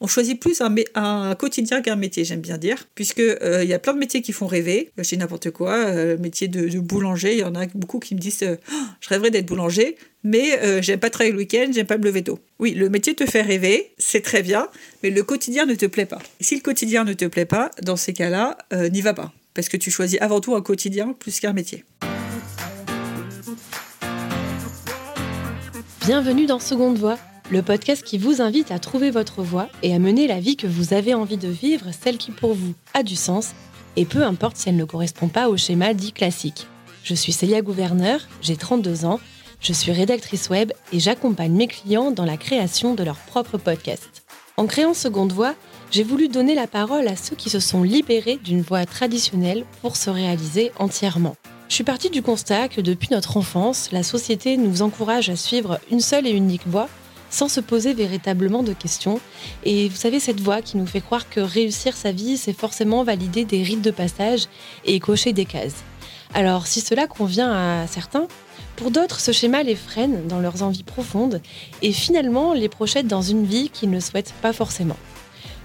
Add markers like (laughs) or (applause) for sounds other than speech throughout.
On choisit plus un, quotidien qu'un métier, j'aime bien dire, puisque euh, il y a plein de métiers qui font rêver. Je dis n'importe quoi, euh, métier de, boulanger, il y en a beaucoup qui me disent oh, je rêverais d'être boulanger, mais j'aime pas travailler le week-end, j'aime pas me lever tôt. Oui, le métier te fait rêver, c'est très bien, mais le quotidien ne te plaît pas. si le quotidien ne te plaît pas, dans ces cas-là, n'y va pas, parce que tu choisis avant tout un quotidien plus qu'un métier. Bienvenue dans Seconde Voix, le podcast qui vous invite à trouver votre voie et à mener la vie que vous avez envie de vivre, celle qui pour vous a du sens, et peu importe si elle ne correspond pas au schéma dit classique. Je suis Célia Gouverneur, j'ai 32 ans, je suis rédactrice web et j'accompagne mes clients dans la création de leur propre podcast. En créant Seconde Voix, j'ai voulu donner la parole à ceux qui se sont libérés d'une voie traditionnelle pour se réaliser entièrement. Je suis partie du constat que depuis notre enfance, la société nous encourage à suivre une seule et unique voie sans se poser véritablement de questions. Et vous savez, cette voie qui nous fait croire que réussir sa vie, c'est forcément valider des rites de passage et cocher des cases. Alors, si cela convient à certains, pour d'autres, ce schéma les freine dans leurs envies profondes et finalement les projette dans une vie qu'ils ne souhaitent pas forcément.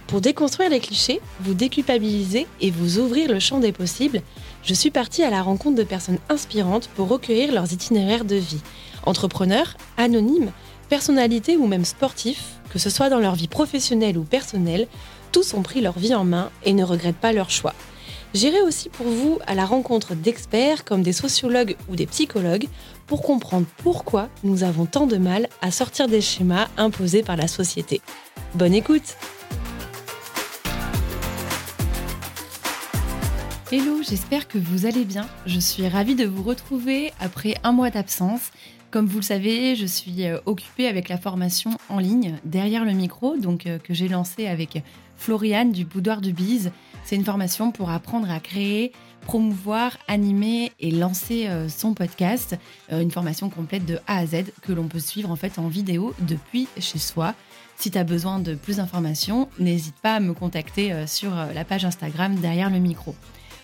Pour déconstruire les clichés, vous déculpabiliser et vous ouvrir le champ des possibles, je suis partie à la rencontre de personnes inspirantes pour recueillir leurs itinéraires de vie. Entrepreneurs, anonymes, personnalités ou même sportifs, que ce soit dans leur vie professionnelle ou personnelle, tous ont pris leur vie en main et ne regrettent pas leur choix. J'irai aussi pour vous à la rencontre d'experts comme des sociologues ou des psychologues pour comprendre pourquoi nous avons tant de mal à sortir des schémas imposés par la société. Bonne écoute Hello, j'espère que vous allez bien. Je suis ravie de vous retrouver après un mois d'absence. Comme vous le savez, je suis euh, occupée avec la formation en ligne derrière le micro, donc euh, que j'ai lancée avec Floriane du Boudoir du Bise. C'est une formation pour apprendre à créer, promouvoir, animer et lancer euh, son podcast. Une formation complète de A à Z que l'on peut suivre en fait en vidéo depuis chez soi. Si tu as besoin de plus d'informations, n'hésite pas à me contacter sur la page Instagram derrière le micro.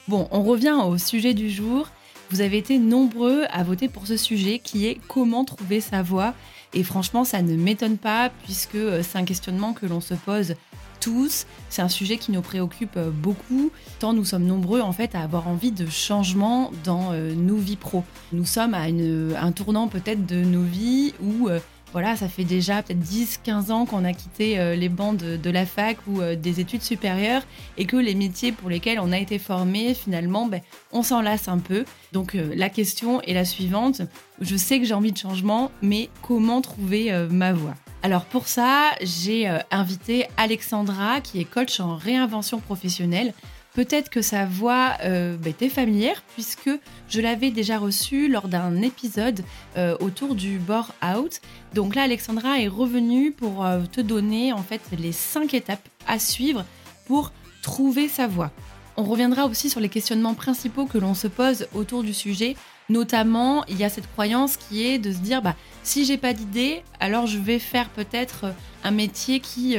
Bon, on revient au sujet du jour. Vous avez été nombreux à voter pour ce sujet qui est comment trouver sa voix. Et franchement, ça ne m'étonne pas puisque euh, c'est un questionnement que l'on se pose tous. C'est un sujet qui nous préoccupe euh, beaucoup, tant nous sommes nombreux en fait à avoir envie de changement dans euh, nos vies pro. Nous sommes à un tournant peut-être de nos vies où voilà, ça fait déjà peut-être 10-15 ans qu'on a quitté euh, les bancs de, la fac ou euh, des études supérieures et que les métiers pour lesquels on a été formé, finalement, ben, on s'en lasse un peu. Donc euh, la question est la suivante. Je sais que j'ai envie de changement, mais comment trouver ma voie? Alors pour ça, j'ai invité Alexandra, qui est coach en réinvention professionnelle, Peut-être que sa voix euh, bah, était familière puisque je l'avais déjà reçue lors d'un épisode euh, autour du bore out. Donc là, Alexandra est revenue pour euh, te donner en fait les cinq étapes à suivre pour trouver sa voix. On reviendra aussi sur les questionnements principaux que l'on se pose autour du sujet. Notamment, il y a cette croyance qui est de se dire bah, si j'ai pas d'idée, alors je vais faire peut-être un métier qui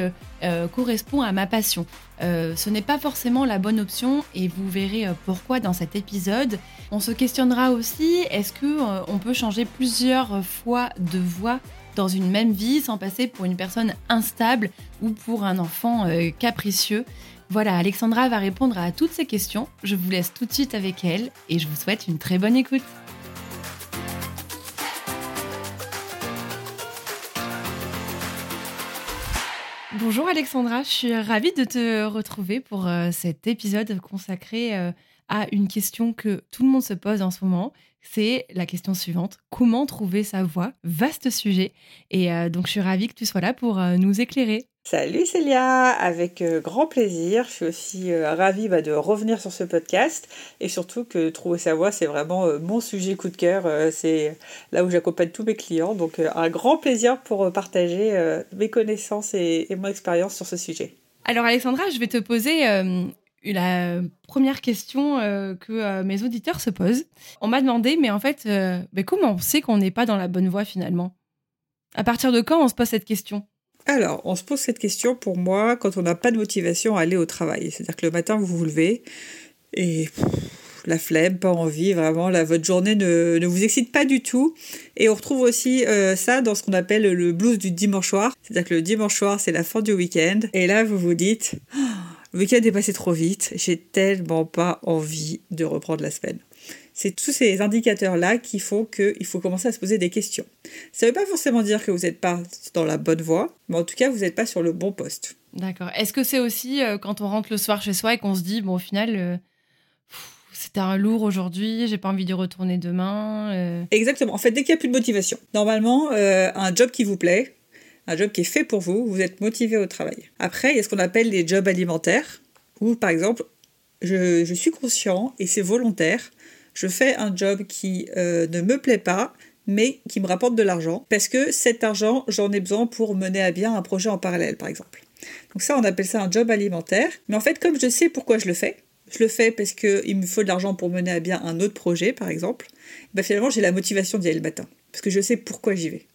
correspond à ma passion. Euh, ce n'est pas forcément la bonne option et vous verrez euh, pourquoi dans cet épisode. On se questionnera aussi est-ce que euh, on peut changer plusieurs fois de voix dans une même vie sans passer pour une personne instable ou pour un enfant capricieux? Voilà, Alexandra va répondre à toutes ces questions. Je vous laisse tout de suite avec elle et je vous souhaite une très bonne écoute. Bonjour Alexandra, je suis ravie de te retrouver pour euh, cet épisode consacré euh, à une question que tout le monde se pose en ce moment. C'est la question suivante, comment trouver sa voix? Vaste sujet. Et euh, donc je suis ravie que tu sois là pour nous éclairer. Salut Célia, avec euh, grand plaisir. Je suis aussi euh, ravie bah, de revenir sur ce podcast et surtout que trouver sa voix, c'est vraiment euh, mon sujet coup de cœur. c'est là où j'accompagne tous mes clients. Donc un grand plaisir pour partager mes connaissances et, mon expérience sur ce sujet. Alors Alexandra, je vais te poser la première question que mes auditeurs se posent. On m'a demandé, mais en fait, mais comment on sait qu'on n'est pas dans la bonne voie finalement? À partir de quand on se pose cette question? Alors, on se pose cette question pour moi quand on n'a pas de motivation à aller au travail. C'est-à-dire que le matin, vous vous levez et la flemme, pas envie, vraiment, votre journée ne, vous excite pas du tout. Et on retrouve aussi euh, ça dans ce qu'on appelle le blues du dimanche soir. C'est-à-dire que le dimanche soir, c'est la fin du week-end. Et là, vous vous dites, oh, le week-end est passé trop vite, j'ai tellement pas envie de reprendre la semaine. C'est tous ces indicateurs-là qui font qu'il faut commencer à se poser des questions. Ça ne veut pas forcément dire que vous n'êtes pas dans la bonne voie, mais en tout cas, vous n'êtes pas sur le bon poste. D'accord. Est-ce que c'est aussi euh, quand on rentre le soir chez soi et qu'on se dit, bon, au final, euh, c'était un lourd aujourd'hui, j'ai pas envie de retourner demain euh. Exactement. En fait, dès qu'il n'y a plus de motivation, normalement, un job qui vous plaît, un job qui est fait pour vous, vous êtes motivé au travail. Après, il y a ce qu'on appelle les jobs alimentaires, où par exemple, je, suis conscient et c'est volontaire je fais un job qui euh, ne me plaît pas, mais qui me rapporte de l'argent, parce que cet argent, j'en ai besoin pour mener à bien un projet en parallèle, par exemple. Donc ça, on appelle ça un job alimentaire. Mais en fait, comme je sais pourquoi je le fais, je le fais parce qu'il me faut de l'argent pour mener à bien un autre projet, par exemple, ben finalement, j'ai la motivation d'y aller le matin, parce que je sais pourquoi j'y vais.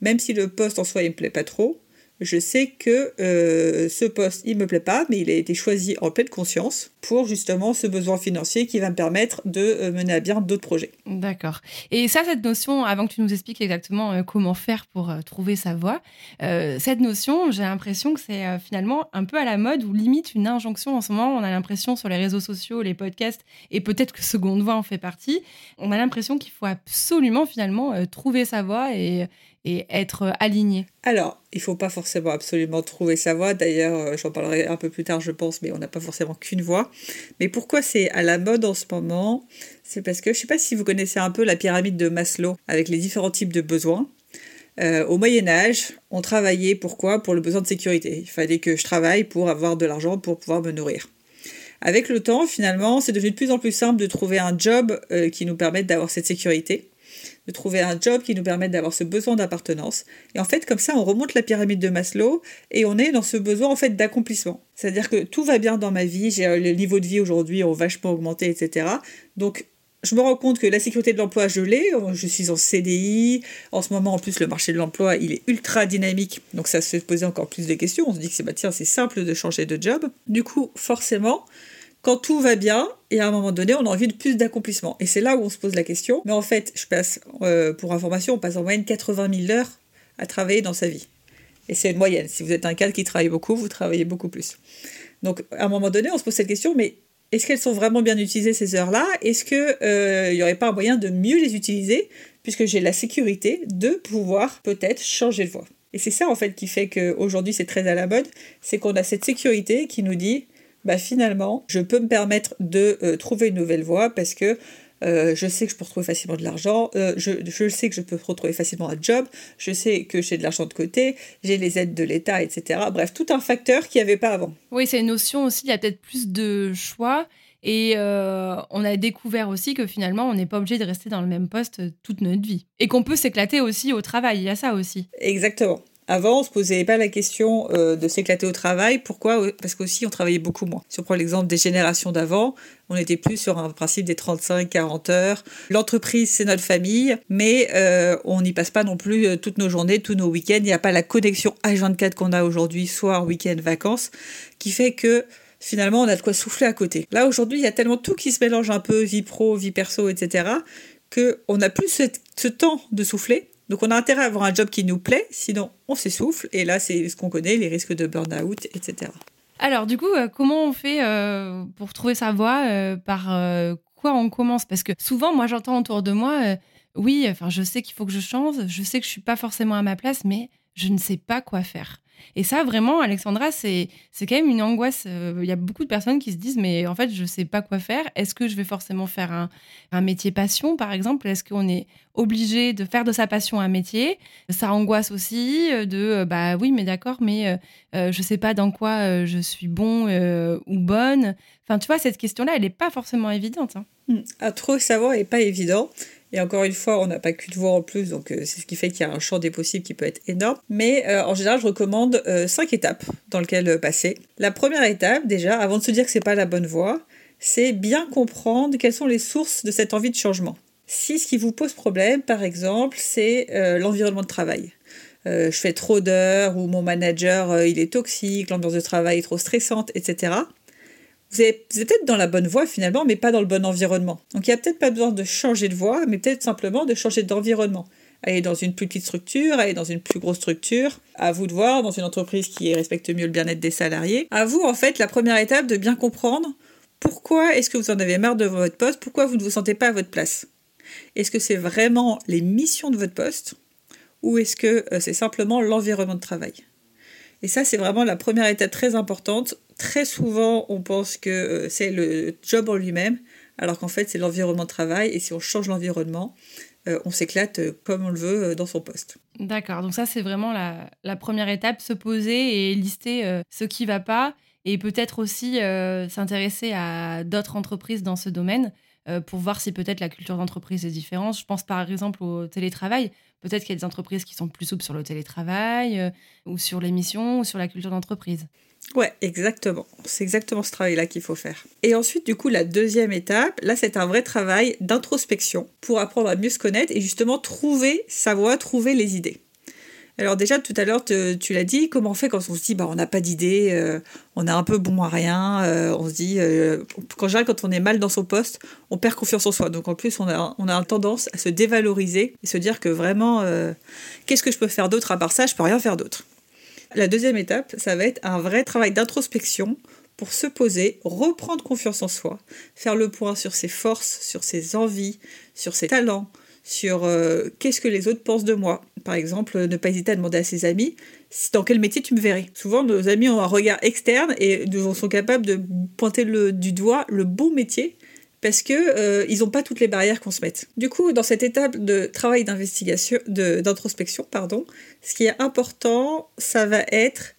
Même si le poste en soi, il me plaît pas trop, je sais que euh, ce poste, il me plaît pas, mais il a été choisi en pleine conscience pour justement ce besoin financier qui va me permettre de euh, mener à bien d'autres projets. D'accord. Et ça, cette notion, avant que tu nous expliques exactement euh, comment faire pour trouver sa voie, cette notion, j'ai l'impression que c'est finalement un peu à la mode ou limite une injonction en ce moment. On a l'impression sur les réseaux sociaux, les podcasts, et peut-être que Seconde Voix en fait partie, on a l'impression qu'il faut absolument finalement trouver sa voie et, et être aligné Alors, il faut pas forcément absolument trouver sa voie. D'ailleurs, euh, j'en parlerai un peu plus tard, je pense, mais on n'a pas forcément qu'une voie. Mais pourquoi c'est à la mode en ce moment? C'est parce que je sais pas si vous connaissez un peu la pyramide de Maslow avec les différents types de besoins. Euh, au Moyen Âge, on travaillait pourquoi? Pour le besoin de sécurité. Il fallait que je travaille pour avoir de l'argent pour pouvoir me nourrir. Avec le temps, finalement, c'est devenu de plus en plus simple de trouver un job euh, qui nous permette d'avoir cette sécurité de trouver un job qui nous permette d'avoir ce besoin d'appartenance. Et en fait, comme ça, on remonte la pyramide de Maslow et on est dans ce besoin en fait d'accomplissement. C'est-à-dire que tout va bien dans ma vie, j'ai euh, le niveau de vie aujourd'hui ont vachement augmenté, etc. Donc je me rends compte que la sécurité de l'emploi, je l'ai. Je suis en CDI. En ce moment, en plus, le marché de l'emploi, il est ultra dynamique. Donc, ça se fait poser encore plus de questions. On se dit que c'est bah, c'est simple de changer de job. Du coup, forcément, quand tout va bien, et à un moment donné, on a envie de plus d'accomplissement. Et c'est là où on se pose la question. Mais en fait, je passe, euh, pour information, on passe en moyenne 80 000 heures à travailler dans sa vie. Et c'est une moyenne. Si vous êtes un cadre qui travaille beaucoup, vous travaillez beaucoup plus. Donc, à un moment donné, on se pose cette question, mais est-ce qu'elles sont vraiment bien utilisées ces heures-là? Est-ce qu'il euh, n'y aurait pas un moyen de mieux les utiliser, puisque j'ai la sécurité de pouvoir peut-être changer de voie? Et c'est ça, en fait, qui fait qu'aujourd'hui, c'est très à la mode, c'est qu'on a cette sécurité qui nous dit, bah finalement, je peux me permettre de euh, trouver une nouvelle voie parce que euh, je sais que je peux retrouver facilement de l'argent, euh, je, je, sais que je peux retrouver facilement un job, je sais que j'ai de l'argent de côté, j'ai les aides de l'État, etc. Bref, tout un facteur qu'il n'y avait pas avant. Oui, c'est une notion aussi, il y a peut-être plus de choix. Et on a découvert aussi que finalement, on n'est pas obligé de rester dans le même poste toute notre vie. Et qu'on peut s'éclater aussi au travail, il y a ça aussi. Exactement. Avant, on se posait pas la question euh, de s'éclater au travail. Pourquoi? Parce qu'aussi, on travaillait beaucoup moins. Si on prend l'exemple des générations d'avant, on était plus sur un principe des 35-40 heures. L'entreprise, c'est notre famille, mais euh, on n'y passe pas non plus euh, toutes nos journées, tous nos week-ends. Il n'y a pas la connexion H24 qu'on a aujourd'hui, soir, week-end, vacances, qui fait que finalement, on a de quoi souffler à côté. Là, aujourd'hui, il y a tellement tout qui se mélange un peu, vie pro, vie perso, etc., qu'on n'a plus ce temps de souffler donc on a intérêt à avoir un job qui nous plaît, sinon on s'essouffle. Et là, c'est ce qu'on connaît, les risques de burn-out, etc. Alors du coup, euh, comment on fait euh, pour trouver sa voie euh, Par quoi on commence? Parce que souvent, moi, j'entends autour de moi, oui, enfin, je sais qu'il faut que je change, je sais que je suis pas forcément à ma place, mais je ne sais pas quoi faire. Et ça, vraiment, Alexandra, c'est quand même une angoisse. Euh, il y a beaucoup de personnes qui se disent, mais en fait, je ne sais pas quoi faire. Est-ce que je vais forcément faire un, un métier passion, par exemple? Est-ce qu'on est obligé de faire de sa passion un métier? Ça angoisse aussi euh, de, euh, bah oui, mais d'accord, mais je ne sais pas dans quoi je suis bon ou bonne. Enfin, tu vois, cette question-là, elle n'est pas forcément évidente. Hein. Hmm. À trop savoir n'est pas évident. Et encore une fois, on n'a pas qu'une voix en plus, donc euh, c'est ce qui fait qu'il y a un champ des possibles qui peut être énorme. Mais euh, en général, je recommande euh, cinq étapes dans lesquelles passer. La première étape, déjà, avant de se dire que c'est pas la bonne voie, c'est bien comprendre quelles sont les sources de cette envie de changement. Si ce qui vous pose problème, par exemple, c'est l'environnement de travail. je fais trop d'heures ou mon manager il est toxique, l'ambiance de travail est trop stressante, etc vous, êtes peut-être dans la bonne voie finalement, mais pas dans le bon environnement. Donc il n'y a peut-être pas besoin de changer de voie, mais peut-être simplement de changer d'environnement. Aller dans une plus petite structure, aller dans une plus grosse structure. À vous de voir, dans une entreprise qui respecte mieux le bien-être des salariés. À vous, en fait, la première étape de bien comprendre pourquoi est-ce que vous en avez marre de votre poste, pourquoi vous ne vous sentez pas à votre place. Est-ce que c'est vraiment les missions de votre poste ou est-ce que euh, c'est simplement l'environnement de travail? Et ça, c'est vraiment la première étape très importante. Très souvent, on pense que euh, c'est le job en lui-même, alors qu'en fait, c'est l'environnement de travail. Et si on change l'environnement, euh, on s'éclate comme on le veut dans son poste. D'accord, donc ça, c'est vraiment la, première étape, se poser et lister ce qui ne va pas. Et peut-être aussi s'intéresser à d'autres entreprises dans ce domaine pour voir si peut-être la culture d'entreprise est différente. Je pense par exemple au télétravail. Peut-être qu'il y a des entreprises qui sont plus souples sur le télétravail, euh, ou sur l'émission, ou sur la culture d'entreprise. Ouais, exactement. C'est exactement ce travail-là qu'il faut faire. Et ensuite, du coup, la deuxième étape, là, c'est un vrai travail d'introspection pour apprendre à mieux se connaître et justement trouver sa voie, trouver les idées. Alors déjà, tout à l'heure, tu l'as dit, comment on fait quand on se dit, bah, on n'a pas d'idée, euh, on est un peu bon à rien, euh, on se dit, euh, quand, quand on est mal dans son poste, on perd confiance en soi. Donc en plus, on a, on a une tendance à se dévaloriser et se dire que vraiment, qu'est-ce que je peux faire d'autre à part ça? Je peux rien faire d'autre. La deuxième étape, ça va être un vrai travail d'introspection pour se poser, reprendre confiance en soi, faire le point sur ses forces, sur ses envies, sur ses talents, sur euh, qu'est-ce que les autres pensent de moi. Par exemple, ne pas hésiter à demander à ses amis dans quel métier tu me verrais. Souvent, nos amis ont un regard externe et sont capables de pointer le, du doigt le bon métier parce que euh, ils n'ont pas toutes les barrières qu'on se mette. Du coup, dans cette étape de travail d'investigation, d'introspection, pardon, ce qui est important, ça va être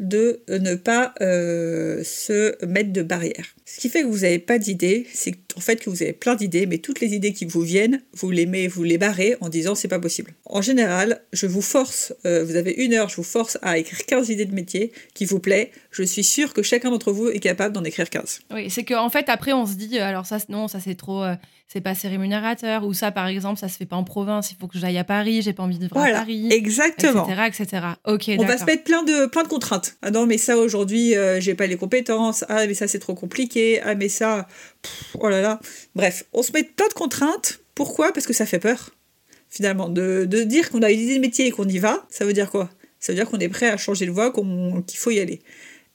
de ne pas euh, se mettre de barrières. Ce qui fait que vous n'avez pas d'idées, c'est en fait que vous avez plein d'idées, mais toutes les idées qui vous viennent, vous les mettez, vous les barrez en disant c'est pas possible. En général, je vous force, euh, vous avez une heure, je vous force à écrire 15 idées de métier qui vous plaît. Je suis sûre que chacun d'entre vous est capable d'en écrire 15. Oui, c'est qu'en en fait, après, on se dit, euh, alors ça, non, ça c'est trop c'est pas assez rémunérateur, ou ça, par exemple, ça se fait pas en province, il faut que j'aille à Paris, j'ai pas envie de vivre à Paris. Exactement. Etc., etc. Ok, On va se mettre plein de, plein de contraintes. Ah non, mais ça, aujourd'hui, euh, j'ai pas les compétences. Ah, mais ça, c'est trop compliqué. Ah, mais ça, oh là là. Bref, on se met plein de contraintes. Pourquoi? Parce que ça fait peur, finalement. De, de dire qu'on a une idée de métier et qu'on y va, ça veut dire quoi? Ça veut dire qu'on est prêt à changer de voie, qu'il faut y aller.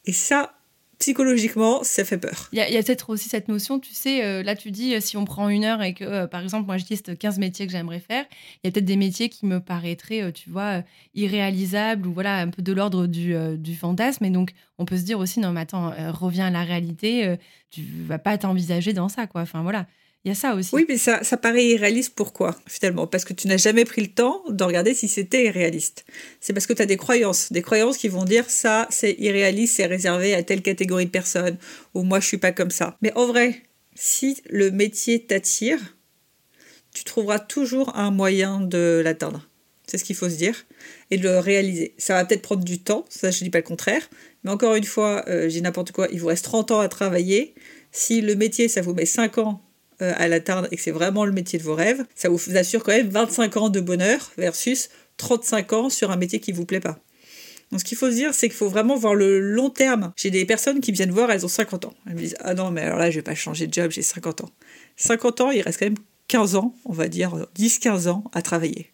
Et ça, psychologiquement, ça fait peur. Il y a, peut-être aussi cette notion, tu sais, euh, là tu dis, euh, si on prend une heure et que, euh, par exemple, moi je liste 15 métiers que j'aimerais faire, il y a peut-être des métiers qui me paraîtraient, tu vois, irréalisables ou voilà, un peu de l'ordre du, du, fantasme. Et donc, on peut se dire aussi, non, mais attends, reviens à la réalité, tu vas pas t'envisager dans ça, quoi. Enfin, voilà. Il y a ça aussi. Oui, mais ça, ça paraît irréaliste. Pourquoi, finalement? Parce que tu n'as jamais pris le temps de regarder si c'était irréaliste. C'est parce que tu as des croyances. Des croyances qui vont dire ça, c'est irréaliste, c'est réservé à telle catégorie de personnes, ou moi, je suis pas comme ça. Mais en vrai, si le métier t'attire, tu trouveras toujours un moyen de l'atteindre. C'est ce qu'il faut se dire. Et de le réaliser. Ça va peut-être prendre du temps, ça je ne dis pas le contraire. Mais encore une fois, euh, j'ai n'importe quoi, il vous reste 30 ans à travailler. Si le métier, ça vous met 5 ans euh, à l'atteindre et que c'est vraiment le métier de vos rêves, ça vous assure quand même 25 ans de bonheur versus 35 ans sur un métier qui vous plaît pas. Donc ce qu'il faut se dire, c'est qu'il faut vraiment voir le long terme. J'ai des personnes qui viennent voir, elles ont 50 ans. Elles me disent Ah non, mais alors là, je vais pas changer de job, j'ai 50 ans. 50 ans, il reste quand même 15 ans, on va dire 10-15 ans à travailler.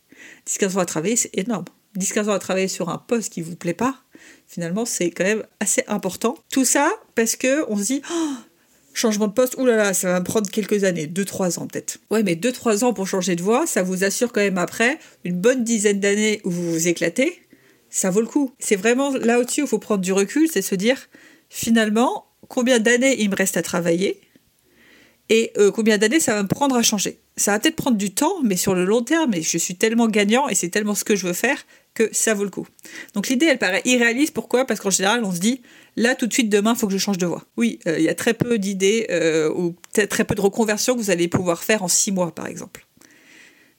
10-15 ans à travailler, c'est énorme. 10-15 ans à travailler sur un poste qui vous plaît pas, finalement, c'est quand même assez important. Tout ça parce que on se dit oh, Changement de poste, oulala, ça va me prendre quelques années, 2-3 ans peut-être. Ouais, mais 2-3 ans pour changer de voie, ça vous assure quand même après une bonne dizaine d'années où vous vous éclatez, ça vaut le coup. C'est vraiment là au-dessus où il faut prendre du recul, c'est se dire finalement combien d'années il me reste à travailler et euh, combien d'années ça va me prendre à changer? Ça va peut-être prendre du temps, mais sur le long terme, je suis tellement gagnant et c'est tellement ce que je veux faire que ça vaut le coup. Donc l'idée, elle paraît irréaliste. Pourquoi? Parce qu'en général, on se dit, là, tout de suite, demain, il faut que je change de voie. Oui, euh, il y a très peu d'idées euh, ou très peu de reconversions que vous allez pouvoir faire en six mois, par exemple.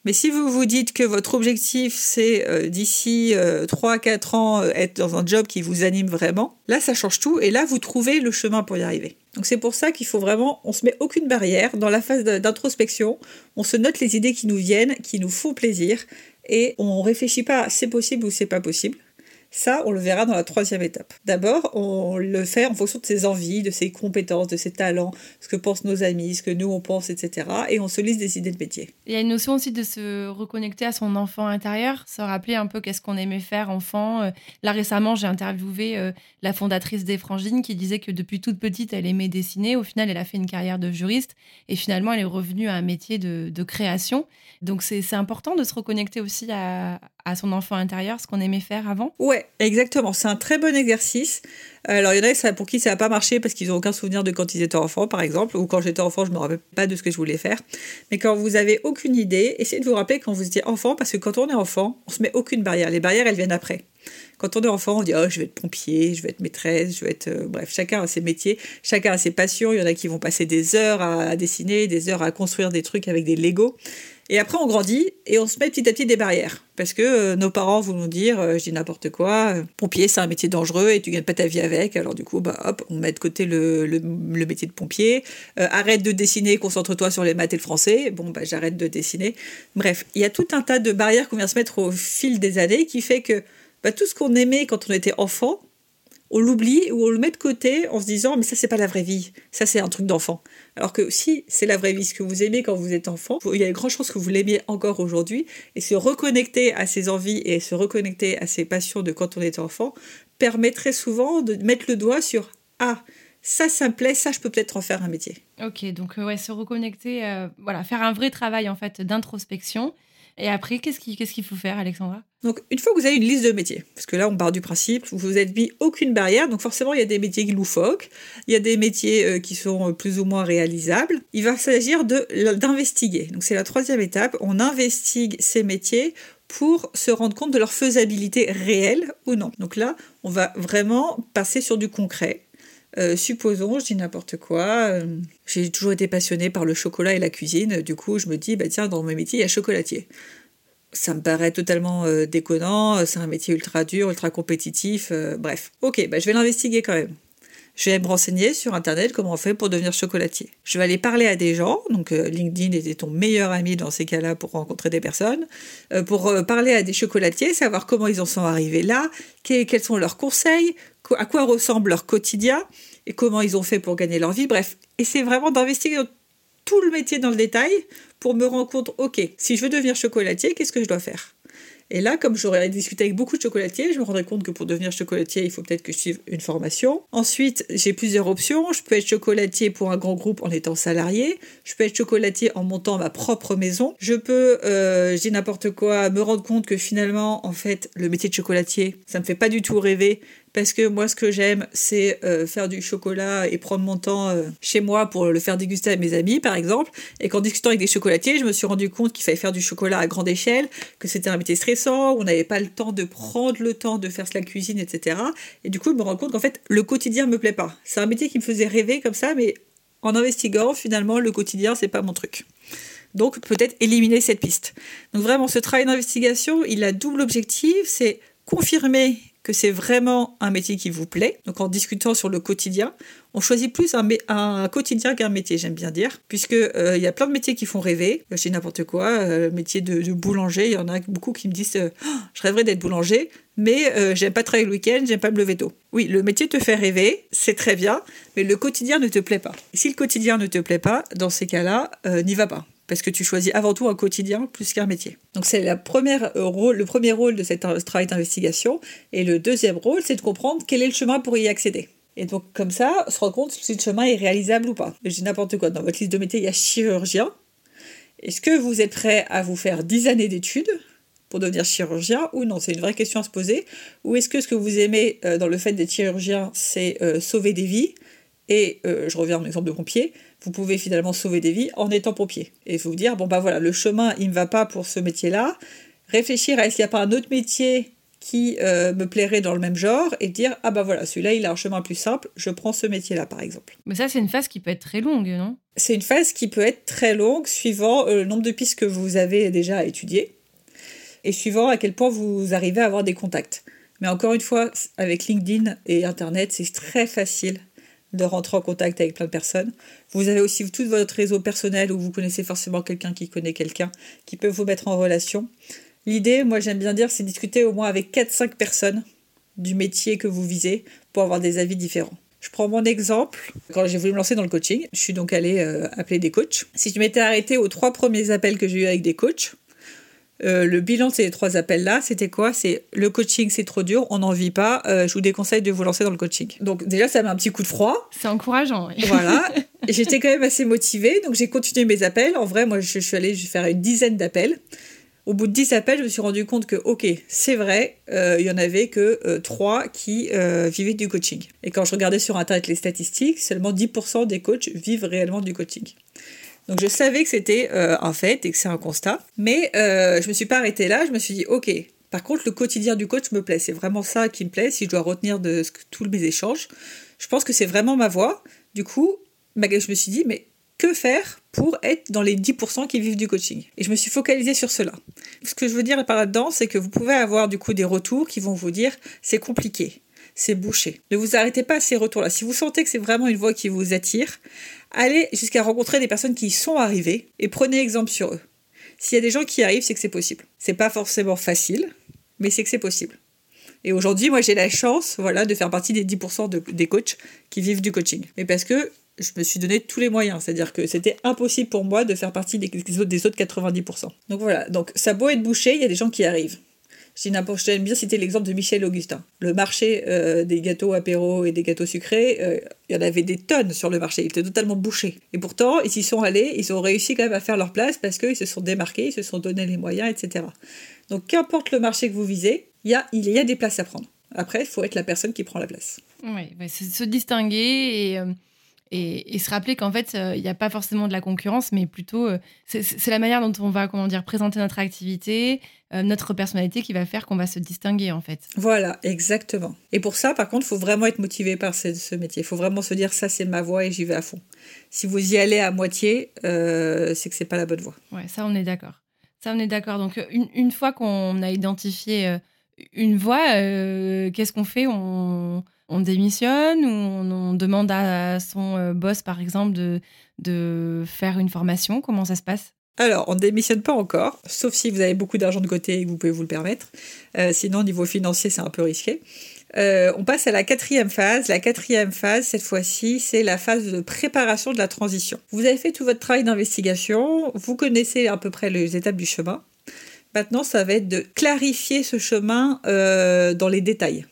Mais si vous vous dites que votre objectif, c'est euh, d'ici 3 à 4 ans être dans un job qui vous anime vraiment, là, ça change tout et là, vous trouvez le chemin pour y arriver. Donc c'est pour ça qu'il faut vraiment, on se met aucune barrière dans la phase d'introspection, on se note les idées qui nous viennent, qui nous font plaisir et on réfléchit pas c'est possible ou c'est pas possible. Ça, on le verra dans la troisième étape. D'abord, on le fait en fonction de ses envies, de ses compétences, de ses talents, ce que pensent nos amis, ce que nous on pense, etc. Et on se lise des idées de métier. Il y a une notion aussi de se reconnecter à son enfant intérieur, se rappeler un peu qu'est-ce qu'on aimait faire enfant. Euh, là récemment, j'ai interviewé euh, la fondatrice des Frangines qui disait que depuis toute petite, elle aimait dessiner. Au final, elle a fait une carrière de juriste et finalement, elle est revenue à un métier de, de création. Donc c'est important de se reconnecter aussi à, à son enfant intérieur, ce qu'on aimait faire avant. Ouais, exactement. C'est un très bon exercice. Alors, il y en a pour qui ça n'a pas marché parce qu'ils n'ont aucun souvenir de quand ils étaient enfants, par exemple, ou quand j'étais enfant, je ne me rappelle pas de ce que je voulais faire. Mais quand vous avez aucune idée, essayez de vous rappeler quand vous étiez enfant, parce que quand on est enfant, on se met aucune barrière. Les barrières, elles viennent après. Quand on est enfant, on dit oh je vais être pompier, je vais être maîtresse, je vais être euh, bref, chacun a ses métiers, chacun a ses passions. Il y en a qui vont passer des heures à dessiner, des heures à construire des trucs avec des Legos. Et après, on grandit et on se met petit à petit des barrières. Parce que euh, nos parents vont nous dire, euh, je dis n'importe quoi, euh, pompier, c'est un métier dangereux et tu gagnes pas ta vie avec. Alors du coup, bah hop, on met de côté le, le, métier de pompier. arrête de dessiner, concentre-toi sur les maths et le français. Bon, bah j'arrête de dessiner. Bref, il y a tout un tas de barrières qu'on vient se mettre au fil des années qui fait que bah, tout ce qu'on aimait quand on était enfant, on l'oublie ou on le met de côté en se disant mais ça c'est pas la vraie vie, ça c'est un truc d'enfant. Alors que si c'est la vraie vie, ce que vous aimez quand vous êtes enfant, il y a une grande chance que vous l'aimiez encore aujourd'hui et se reconnecter à ses envies et se reconnecter à ses passions de quand on est enfant permet très souvent de mettre le doigt sur ah ça, ça me plaît, ça, je peux peut-être en faire un métier. Ok, donc euh, ouais, se reconnecter, euh, voilà, faire un vrai travail en fait d'introspection et après, qu'est-ce qu'il faut faire, Alexandra? Donc, une fois que vous avez une liste de métiers, parce que là, on part du principe, vous vous êtes mis aucune barrière, donc forcément, il y a des métiers loufoques, il y a des métiers euh, qui sont euh, plus ou moins réalisables. Il va s'agir d'investiguer. Donc, c'est la troisième étape. On investigue ces métiers pour se rendre compte de leur faisabilité réelle ou non. Donc là, on va vraiment passer sur du concret. Euh, supposons, je dis n'importe quoi, euh, j'ai toujours été passionnée par le chocolat et la cuisine, du coup je me dis, bah tiens, dans mon métier, il y a chocolatier. Ça me paraît totalement euh, déconnant, c'est un métier ultra dur, ultra compétitif, bref. Ok, bah je vais l'investiguer quand même. Je vais me renseigner sur Internet comment on fait pour devenir chocolatier. Je vais aller parler à des gens, donc LinkedIn était ton meilleur ami dans ces cas-là pour rencontrer des personnes, pour parler à des chocolatiers, savoir comment ils en sont arrivés là, quels sont leurs conseils, à quoi ressemble leur quotidien et comment ils ont fait pour gagner leur vie. Bref, et c'est vraiment d'investiguer tout le métier dans le détail pour me rendre compte, ok, si je veux devenir chocolatier, qu'est-ce que je dois faire? Et là, comme j'aurais discuté avec beaucoup de chocolatiers, je me rendrais compte que pour devenir chocolatier, il faut peut-être que je suive une formation. Ensuite, j'ai plusieurs options. Je peux être chocolatier pour un grand groupe en étant salarié. Je peux être chocolatier en montant ma propre maison. Je peux, euh, j'ai n'importe quoi, me rendre compte que finalement, en fait, le métier de chocolatier, ça me fait pas du tout rêver parce que moi ce que j'aime c'est euh, faire du chocolat et prendre mon temps euh, chez moi pour le faire déguster à mes amis par exemple. Et qu'en discutant avec des chocolatiers je me suis rendu compte qu'il fallait faire du chocolat à grande échelle que c'était un métier stressant on n'avait pas le temps de prendre le temps de faire la cuisine etc et du coup je me rends compte qu'en fait le quotidien me plaît pas. C'est un métier qui me faisait rêver comme ça mais en investiguant finalement le quotidien c'est pas mon truc. Donc peut-être éliminer cette piste. Donc vraiment ce travail d'investigation il a double objectif c'est confirmer que c'est vraiment un métier qui vous plaît. Donc en discutant sur le quotidien, on choisit plus un, quotidien qu'un métier, j'aime bien dire, puisque euh, il y a plein de métiers qui font rêver. J'ai n'importe quoi, euh, métier de, boulanger, il y en a beaucoup qui me disent euh, oh, je rêverais d'être boulanger, mais j'aime pas travailler le week-end, j'aime pas me lever tôt. Oui, le métier te fait rêver, c'est très bien, mais le quotidien ne te plaît pas. si le quotidien ne te plaît pas, dans ces cas-là, n'y va pas parce que tu choisis avant tout un quotidien plus qu'un métier. Donc c'est la première euh, le premier rôle de cet travail d'investigation, et le deuxième rôle, c'est de comprendre quel est le chemin pour y accéder. Et donc comme ça, se rendre compte si le chemin est réalisable ou pas. Je dis n'importe quoi, dans votre liste de métiers, il y a chirurgien. Est-ce que vous êtes prêt à vous faire 10 années d'études pour devenir chirurgien ou non? C'est une vraie question à se poser. Ou est-ce que ce que vous aimez euh, dans le fait d'être chirurgien, c'est euh, sauver des vies? Et je reviens à mon exemple de pompier vous pouvez finalement sauver des vies en étant pompier. Et vous dire, bon bah voilà, le chemin, il ne va pas pour ce métier-là. Réfléchir à est-ce qu'il n'y a pas un autre métier qui euh, me plairait dans le même genre et dire, ah bah voilà, celui-là, il a un chemin plus simple, je prends ce métier-là, par exemple. Mais ça, c'est une phase qui peut être très longue, non? C'est une phase qui peut être très longue, suivant euh, le nombre de pistes que vous avez déjà étudiées et suivant à quel point vous arrivez à avoir des contacts. Mais encore une fois, avec LinkedIn et Internet, c'est très facile de rentrer en contact avec plein de personnes. Vous avez aussi tout votre réseau personnel où vous connaissez forcément quelqu'un qui connaît quelqu'un qui peut vous mettre en relation. L'idée, moi j'aime bien dire, c'est discuter au moins avec 4-5 personnes du métier que vous visez pour avoir des avis différents. Je prends mon exemple. Quand j'ai voulu me lancer dans le coaching, je suis donc allée euh, appeler des coachs. Si je m'étais arrêtée aux trois premiers appels que j'ai eu avec des coachs, euh, le bilan de ces trois appels-là, c'était quoi? C'est le coaching, c'est trop dur, on n'en vit pas. Euh, je vous déconseille de vous lancer dans le coaching. Donc déjà, ça met un petit coup de froid. C'est encourageant. Oui. Voilà. (laughs) J'étais quand même assez motivée, donc j'ai continué mes appels. En vrai, moi, je, suis allée faire une dizaine d'appels. Au bout de 10 appels, je me suis rendu compte que, ok, c'est vrai, euh, il y en avait que 3 qui vivaient du coaching. Et quand je regardais sur Internet les statistiques, seulement 10% des coachs vivent réellement du coaching. Donc je savais que c'était euh, un fait et que c'est un constat, mais euh, je me suis pas arrêtée là. Je me suis dit ok. Par contre, le quotidien du coach me plaît. C'est vraiment ça qui me plaît. Si je dois retenir de tous mes échanges, je pense que c'est vraiment ma voie. Du coup, je me suis dit mais que faire pour être dans les 10% qui vivent du coaching? Et je me suis focalisée sur cela. Ce que je veux dire par là-dedans, c'est que vous pouvez avoir du coup des retours qui vont vous dire c'est compliqué, c'est bouché. Ne vous arrêtez pas à ces retours-là. Si vous sentez que c'est vraiment une voie qui vous attire, allez jusqu'à rencontrer des personnes qui y sont arrivées et prenez exemple sur eux. S'il y a des gens qui arrivent, c'est que c'est possible. C'est pas forcément facile, mais c'est que c'est possible. Et aujourd'hui, moi, j'ai la chance, voilà, de faire partie des 10% des coachs qui vivent du coaching. Mais parce que je me suis donné tous les moyens, c'est-à-dire que c'était impossible pour moi de faire partie des, autres, des autres 90%. Donc voilà, donc ça beau être bouché, il y a des gens qui arrivent. J'aime bien citer l'exemple de Michel Augustin. Le marché euh, des gâteaux apéro et des gâteaux sucrés, euh, il y en avait des tonnes sur le marché. Il était totalement bouché. Et pourtant, ils y sont allés, ils ont réussi quand même à faire leur place parce qu'ils se sont démarqués, ils se sont donné les moyens, etc. Donc, qu'importe le marché que vous visez, il y a, il y a des places à prendre. Après, il faut être la personne qui prend la place. Oui, se distinguer et. Euh, et, se rappeler qu'en fait, il n'y a pas forcément de la concurrence, mais plutôt c'est la manière dont on va comment dire présenter notre activité, euh, notre personnalité qui va faire qu'on va se distinguer en fait. Voilà, exactement. Et pour ça, par contre, il faut vraiment être motivé par ce, métier. Il faut vraiment se dire ça, c'est ma voie et j'y vais à fond. Si vous y allez à moitié, euh, c'est que c'est pas la bonne voie. Ouais, ça on est d'accord. Ça on est d'accord. Donc une, fois qu'on a identifié euh, une voie, qu'est-ce qu'on fait? On, démissionne ou on, demande à son boss, par exemple, de, de faire une formation? Comment ça se passe? Alors, on ne démissionne pas encore, sauf si vous avez beaucoup d'argent de côté et que vous pouvez vous le permettre. Euh, sinon, au niveau financier, c'est un peu risqué. Euh, on passe à la quatrième phase. La quatrième phase, cette fois-ci, c'est la phase de préparation de la transition. Vous avez fait tout votre travail d'investigation, vous connaissez à peu près les étapes du chemin. Maintenant, ça va être de clarifier ce chemin euh, dans les détails.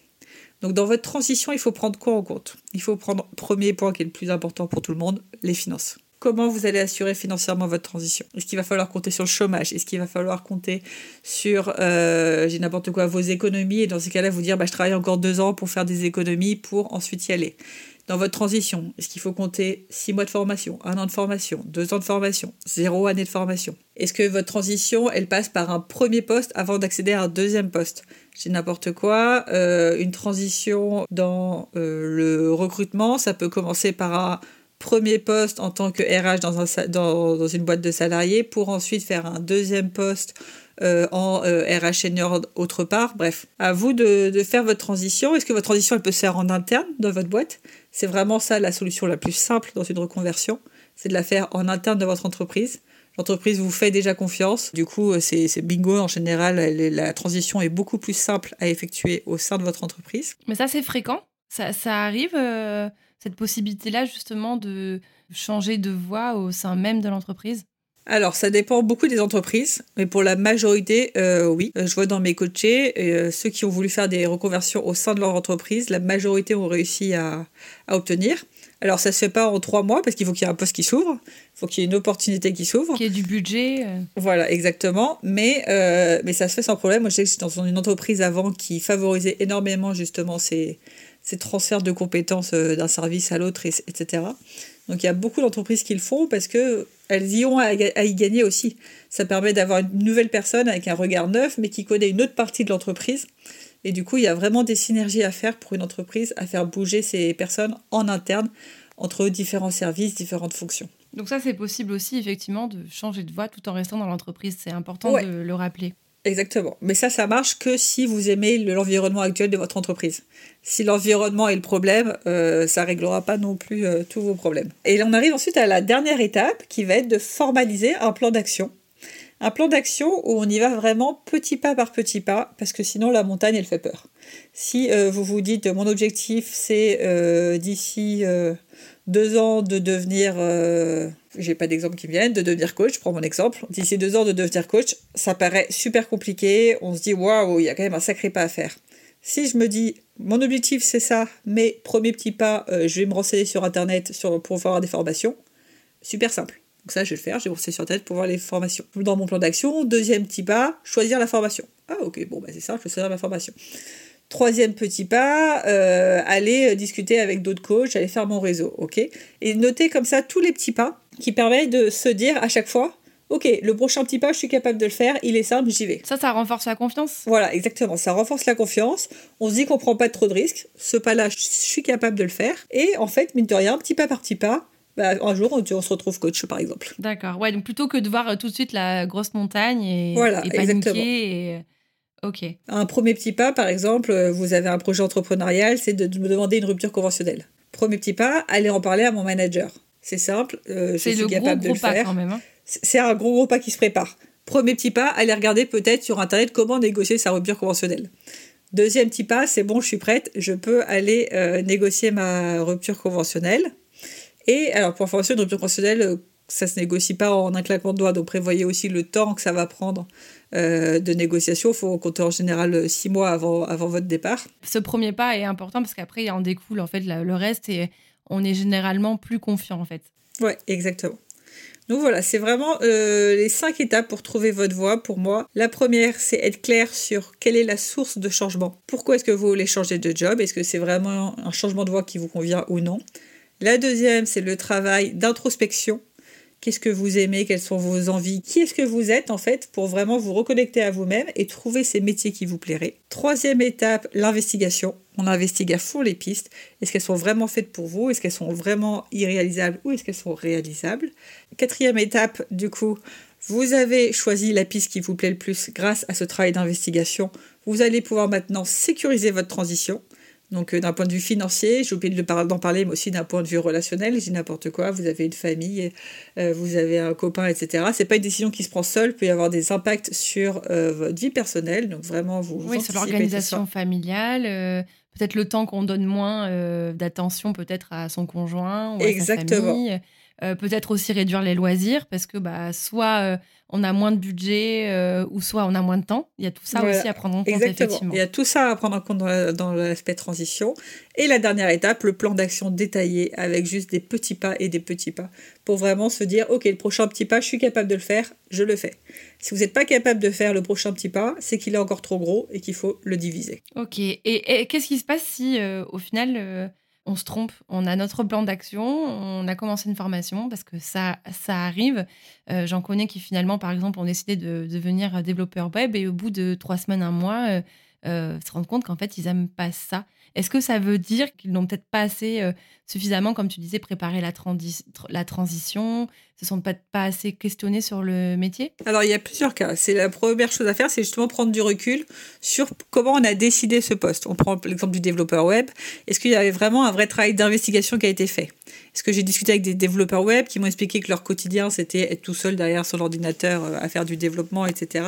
Donc, dans votre transition, il faut prendre quoi en compte? Il faut prendre, premier point qui est le plus important pour tout le monde, les finances comment vous allez assurer financièrement votre transition. Est-ce qu'il va falloir compter sur le chômage? Est-ce qu'il va falloir compter sur, euh, j'ai n'importe quoi, vos économies? Et dans ces cas-là, vous dire, bah, je travaille encore deux ans pour faire des économies pour ensuite y aller. Dans votre transition, est-ce qu'il faut compter six mois de formation, un an de formation, deux ans de formation, zéro année de formation? Est-ce que votre transition, elle passe par un premier poste avant d'accéder à un deuxième poste? J'ai n'importe quoi. Euh, une transition dans euh, le recrutement, ça peut commencer par un premier poste en tant que RH dans, un, dans, une boîte de salariés pour ensuite faire un deuxième poste euh, en RH euh, senior autre part. Bref, à vous de, faire votre transition. Est-ce que votre transition elle peut se faire en interne dans votre boîte? C'est vraiment ça la solution la plus simple dans une reconversion, c'est de la faire en interne de votre entreprise. L'entreprise vous fait déjà confiance. Du coup, c'est bingo. En général, la transition est beaucoup plus simple à effectuer au sein de votre entreprise. Mais ça, c'est fréquent ça, arrive euh, cette possibilité-là justement de changer de voie au sein même de l'entreprise? Alors, ça dépend beaucoup des entreprises, mais pour la majorité, euh, oui. Euh, je vois dans mes coachés, euh, ceux qui ont voulu faire des reconversions au sein de leur entreprise, la majorité ont réussi à, obtenir. Alors, ça se fait pas en trois mois parce qu'il faut qu'il y ait un poste qui s'ouvre, il faut qu'il y ait une opportunité qui s'ouvre. Qu'il y ait du budget. Voilà, exactement. Mais, mais ça se fait sans problème. Moi, je sais que j'étais dans une entreprise avant qui favorisait énormément justement ces, ces transferts de compétences euh, d'un service à l'autre, etc. Donc il y a beaucoup d'entreprises qui le font parce que elles y ont à, y gagner aussi. Ça permet d'avoir une nouvelle personne avec un regard neuf, mais qui connaît une autre partie de l'entreprise. Et du coup, il y a vraiment des synergies à faire pour une entreprise, à faire bouger ces personnes en interne entre différents services, différentes fonctions. Donc ça, c'est possible aussi, effectivement, de changer de voie tout en restant dans l'entreprise. C'est important de le rappeler. Exactement. Mais ça, ça marche que si vous aimez l'environnement actuel de votre entreprise. Si l'environnement est le problème, euh, ça réglera pas non plus euh, tous vos problèmes. Et on arrive ensuite à la dernière étape qui va être de formaliser un plan d'action. Un plan d'action où on y va vraiment petit pas par petit pas, parce que sinon la montagne, elle fait peur. Si euh, vous vous dites, mon objectif, c'est euh, d'ici euh, deux ans de devenir, j'ai pas d'exemple qui viennent, de devenir coach, je prends mon exemple, d'ici deux ans de devenir coach, ça paraît super compliqué, on se dit, waouh, il y a quand même un sacré pas à faire. Si je me dis, mon objectif c'est ça, mais premier petit pas, je vais me renseigner sur Internet pour avoir des formations, super simple. Donc ça, je vais le faire, je vais renseigner sur Internet pour voir les formations. Dans mon plan d'action, deuxième petit pas, choisir la formation. Ah ok, bon, bah c'est ça, je vais choisir ma formation. Troisième petit pas, euh, aller discuter avec d'autres coachs, aller faire mon réseau, ok? Et noter comme ça tous les petits pas qui permettent de se dire à chaque fois, ok, le prochain petit pas, je suis capable de le faire, il est simple, j'y vais. Ça, ça renforce la confiance? Voilà, exactement, ça renforce la confiance. On se dit qu'on prend pas trop de risques. Ce pas-là, je suis capable de le faire. Et en fait, mine de rien, petit pas par petit pas, bah, un jour, on, se retrouve coach, par exemple. D'accord, ouais, donc plutôt que de voir tout de suite la grosse montagne et, voilà, et paniquer et Ok. Un premier petit pas, par exemple, euh, vous avez un projet entrepreneurial, c'est de me demander une rupture conventionnelle. Premier petit pas, aller en parler à mon manager. C'est simple, euh, je suis capable de le faire. Quand même, hein. C'est un gros gros pas qui se prépare. Premier petit pas, aller regarder peut-être sur internet comment négocier sa rupture conventionnelle. Deuxième petit pas, c'est bon, je suis prête, je peux aller euh, négocier ma rupture conventionnelle. Et alors pour information, une rupture conventionnelle, ça se négocie pas en un claquement de doigts, donc prévoyez aussi le temps que ça va prendre euh, de négociation. Il faut compter en général six mois avant, avant votre départ. Ce premier pas est important parce qu'après, il en découle en fait le reste et on est généralement plus confiant en fait. Ouais, exactement. Donc voilà, c'est vraiment euh, les cinq étapes pour trouver votre voie pour moi. La première, c'est être clair sur quelle est la source de changement. Pourquoi est-ce que vous voulez changer de job? Est-ce que c'est vraiment un changement de voie qui vous convient ou non? La deuxième, c'est le travail d'introspection qu'est-ce que vous aimez, quelles sont vos envies, qui est-ce que vous êtes en fait pour vraiment vous reconnecter à vous-même et trouver ces métiers qui vous plairaient? Troisième étape, l'investigation. On investigue à fond les pistes. Est-ce qu'elles sont vraiment faites pour vous? Est-ce qu'elles sont vraiment irréalisables ou est-ce qu'elles sont réalisables? Quatrième étape, du coup, vous avez choisi la piste qui vous plaît le plus grâce à ce travail d'investigation. Vous allez pouvoir maintenant sécuriser votre transition. Donc euh, d'un point de vue financier, j'ai oublié d'en parler, mais aussi d'un point de vue relationnel, j'ai n'importe quoi, vous avez une famille, euh, vous avez un copain, etc. C'est pas une décision qui se prend seule, il peut y avoir des impacts sur euh, votre vie personnelle, donc vraiment vous... Oui, sur l'organisation familiale, peut-être le temps qu'on donne moins d'attention peut-être à son conjoint ou à Exactement. sa famille. peut-être aussi réduire les loisirs parce que bah, soit on a moins de budget euh, ou soit on a moins de temps. Il y a tout ça aussi à prendre en compte, effectivement. Il y a tout ça à prendre en compte dans l'aspect transition. Et la dernière étape, le plan d'action détaillé avec juste des petits pas et des petits pas pour vraiment se dire, OK, le prochain petit pas, je suis capable de le faire, je le fais. Si vous n'êtes pas capable de faire le prochain petit pas, c'est qu'il est encore trop gros et qu'il faut le diviser. OK. Et, qu'est-ce qui se passe si, euh, au final... On se trompe. On a notre plan d'action, on a commencé une formation parce que ça, ça arrive. Euh, j'en connais qui finalement, par exemple, ont décidé de, devenir développeur web et au bout de trois semaines, un mois, euh, euh, se rendent compte qu'en fait, ils n'aiment pas ça. Est-ce que ça veut dire qu'ils n'ont peut-être pas assez suffisamment, comme tu disais, préparé la transition Se sont peut-être pas assez questionnés sur le métier Alors, il y a plusieurs cas. C'est la première chose à faire, c'est justement prendre du recul sur comment on a décidé ce poste. On prend l'exemple du développeur web. Est-ce qu'il y avait vraiment un vrai travail d'investigation qui a été fait? Est-ce que j'ai discuté avec des développeurs web qui m'ont expliqué que leur quotidien, c'était être tout seul derrière son ordinateur euh, à faire du développement, etc.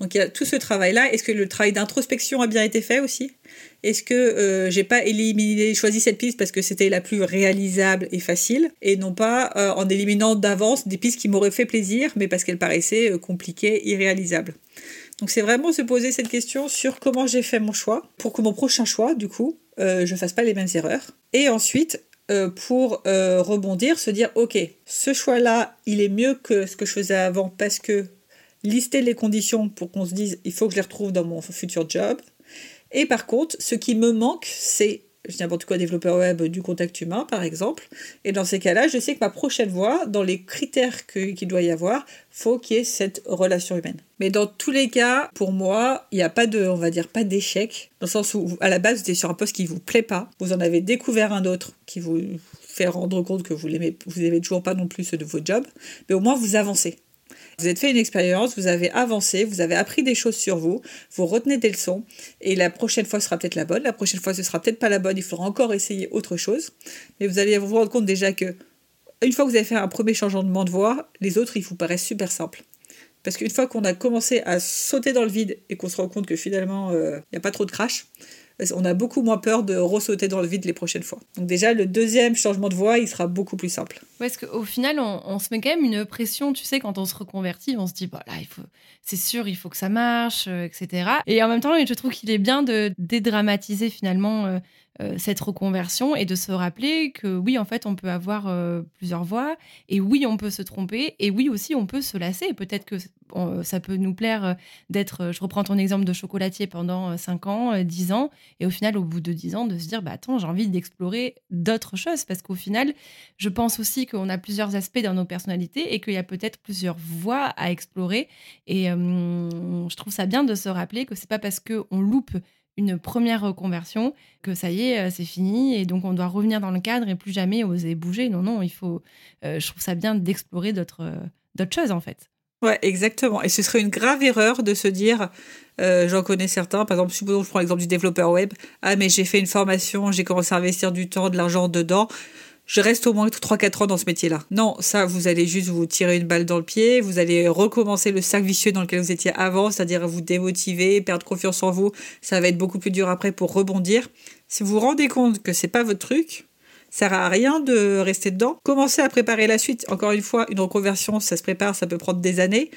Donc, il y a tout ce travail-là. Est-ce que le travail d'introspection a bien été fait aussi? Est-ce que euh, j'ai pas éliminé, choisi cette piste parce que c'était la plus réalisable et facile, et non pas euh, en éliminant des pistes qui m'auraient fait plaisir, mais parce qu'elles paraissaient euh, compliquées, irréalisables. Donc c'est vraiment se poser cette question sur comment j'ai fait mon choix, pour que mon prochain choix, du coup, je fasse pas les mêmes erreurs. Et ensuite, pour rebondir, se dire, ok, ce choix-là, il est mieux que ce que je faisais avant parce que lister les conditions pour qu'on se dise, il faut que je les retrouve dans mon futur job. Et par contre, ce qui me manque, c'est je n'importe quoi, développeur web, du contact humain, par exemple. Et dans ces cas-là, je sais que ma prochaine voie, dans les critères qu'il doit y avoir, faut qu'il y ait cette relation humaine. Mais dans tous les cas, pour moi, il n'y a pas de, on va dire, pas d'échec, dans le sens où, à la base, vous êtes sur un poste qui vous plaît pas, vous en avez découvert un autre qui vous fait rendre compte que vous l'aimez, vous n'aimez toujours pas non plus ce de votre job, mais au moins vous avancez. Vous avez fait une expérience, vous avez avancé, vous avez appris des choses sur vous, vous retenez des leçons, et la prochaine fois sera peut-être la bonne, la prochaine fois ce sera peut-être pas la bonne, il faudra encore essayer autre chose. Mais vous allez vous rendre compte déjà que une fois que vous avez fait un premier changement de voie, les autres, ils vous paraissent super simples. Parce qu'une fois qu'on a commencé à sauter dans le vide et qu'on se rend compte que finalement, il euh, n'y a pas trop de crash, on a beaucoup moins peur de ressauter dans le vide les prochaines fois. Donc déjà, le deuxième changement de voie, il sera beaucoup plus simple. Ouais, parce qu'au final, on, se met quand même une pression, tu sais, quand on se reconvertit, on se dit, bah c'est sûr, il faut que ça marche, euh, etc. Et en même temps, je trouve qu'il est bien de dédramatiser finalement euh, euh, cette reconversion et de se rappeler que oui, en fait, on peut avoir euh, plusieurs voies et oui, on peut se tromper et oui aussi, on peut se lasser. Peut-être que ça peut nous plaire euh, d'être, je reprends ton exemple de chocolatier pendant 5 ans, 10 ans et au final, au bout de 10 ans, de se dire, bah attends, j'ai envie d'explorer d'autres choses parce qu'au final, je pense aussi qu'on a plusieurs aspects dans nos personnalités et qu'il y a peut-être plusieurs voies à explorer et je trouve ça bien de se rappeler que c'est pas parce qu'on loupe une première reconversion, que ça y est, euh, c'est fini, et donc on doit revenir dans le cadre et plus jamais oser bouger. Non, non, il faut. Euh, je trouve ça bien d'explorer d'autres euh, choses en fait. Ouais, exactement. Et ce serait une grave erreur de se dire, j'en connais certains, par exemple, supposons je prends l'exemple du développeur web, ah mais j'ai fait une formation, j'ai commencé à investir du temps, de l'argent dedans, je reste au moins 3-4 ans dans ce métier-là. Non, ça, vous allez juste vous tirer une balle dans le pied, vous allez recommencer le cercle vicieux dans lequel vous étiez avant, c'est-à-dire vous démotiver, perdre confiance en vous. Ça va être beaucoup plus dur après pour rebondir. Si vous vous rendez compte que c'est pas votre truc, ça sert à rien de rester dedans. Commencez à préparer la suite. Encore une fois, une reconversion, ça se prépare, ça peut prendre des années